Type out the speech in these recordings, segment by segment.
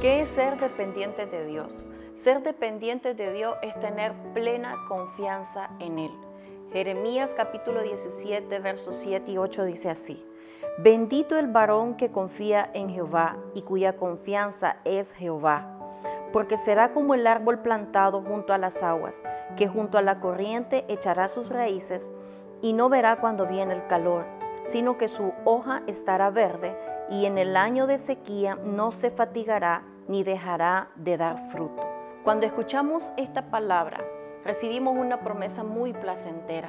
¿Qué es ser dependiente de Dios? Ser dependiente de Dios es tener plena confianza en Él. Jeremías capítulo 17, versos 7 y 8 dice así. Bendito el varón que confía en Jehová y cuya confianza es Jehová, porque será como el árbol plantado junto a las aguas, que junto a la corriente echará sus raíces y no verá cuando viene el calor, sino que su hoja estará verde y en el año de sequía no se fatigará ni dejará de dar fruto. Cuando escuchamos esta palabra, recibimos una promesa muy placentera.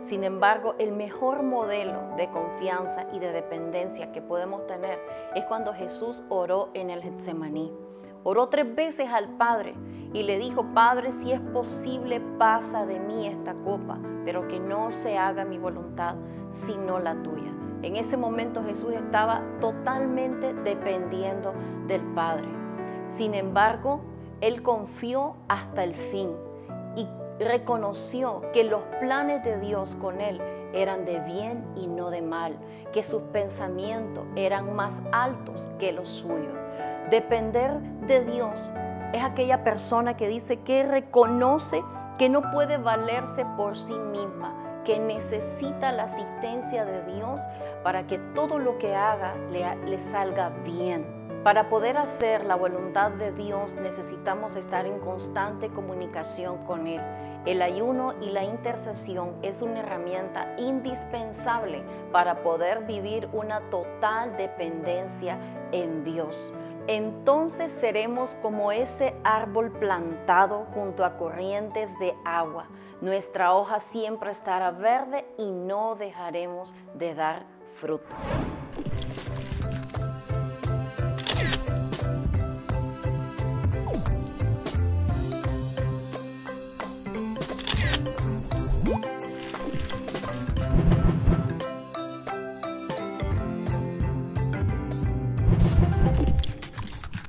Sin embargo, el mejor modelo de confianza y de dependencia que podemos tener es cuando Jesús oró en el Getsemaní. Oró tres veces al Padre y le dijo, Padre, si es posible, pasa de mí esta copa, pero que no se haga mi voluntad, sino la tuya. En ese momento Jesús estaba totalmente dependiendo del Padre. Sin embargo, Él confió hasta el fin y reconoció que los planes de Dios con Él eran de bien y no de mal, que sus pensamientos eran más altos que los suyos. Depender de Dios es aquella persona que dice que reconoce que no puede valerse por sí misma, que necesita la asistencia de Dios para que todo lo que haga le, le, salga bien. Para poder hacer la voluntad de Dios necesitamos estar en constante comunicación con Él. El ayuno y la intercesión es una herramienta indispensable para poder vivir una total dependencia en Dios entonces seremos como ese árbol plantado junto a corrientes de agua. Nuestra hoja siempre estará verde y no dejaremos de dar frutos.